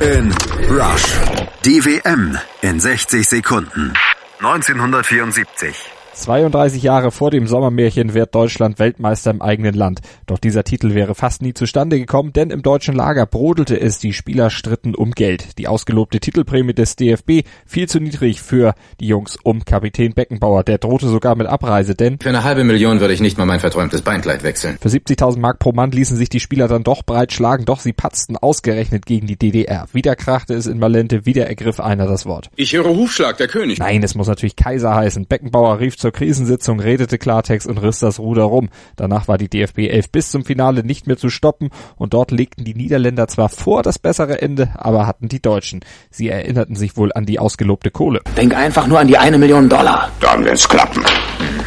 in Rush. Die WM in 60 Sekunden. 1974. 32 Jahre vor dem Sommermärchen wird Deutschland Weltmeister im eigenen Land. Doch dieser Titel wäre fast nie zustande gekommen, denn im deutschen Lager brodelte es, die Spieler stritten um Geld. Die ausgelobte Titelprämie des DFB viel zu niedrig für die Jungs um Kapitän Beckenbauer. Der drohte sogar mit Abreise, denn für eine halbe Million würde ich nicht mal mein verträumtes Beinkleid wechseln. Für 70.000 Mark pro Mann ließen sich die Spieler dann doch breitschlagen, doch sie patzten ausgerechnet gegen die DDR. Wieder krachte es in Malente, wieder ergriff einer das Wort. Ich höre Hufschlag, der König. Nein, es muss natürlich Kaiser heißen. Beckenbauer rief zur Krisensitzung, redete Klartext und riss das Ruder rum. Danach war die DFB 11 bis zum Finale nicht mehr zu stoppen und dort legten die Niederländer zwar vor das bessere Ende, aber hatten die Deutschen. Sie erinnerten sich wohl an die ausgelobte Kohle. Denk einfach nur an die eine Million Dollar. Dann wird's klappen.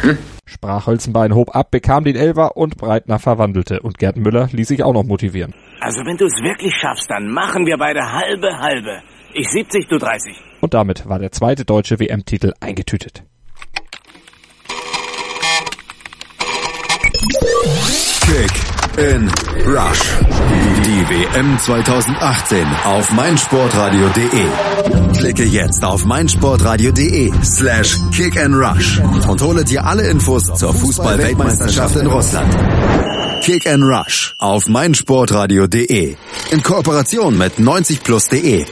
Mhm. Sprach Hölzenbein, hob ab, bekam den Elfer und Breitner verwandelte. Und Gerd Müller ließ sich auch noch motivieren. Also wenn du es wirklich schaffst, dann machen wir beide halbe halbe. Ich 70, du 30. Und damit war der zweite deutsche WM-Titel eingetütet. Kick in Rush. Die WM 2018 auf meinsportradio.de. Klicke jetzt auf meinsportradio.de slash kick and rush und hole dir alle Infos zur Fußball-Weltmeisterschaft in Russland. Kick and Rush auf meinsportradio.de in Kooperation mit 90plus.de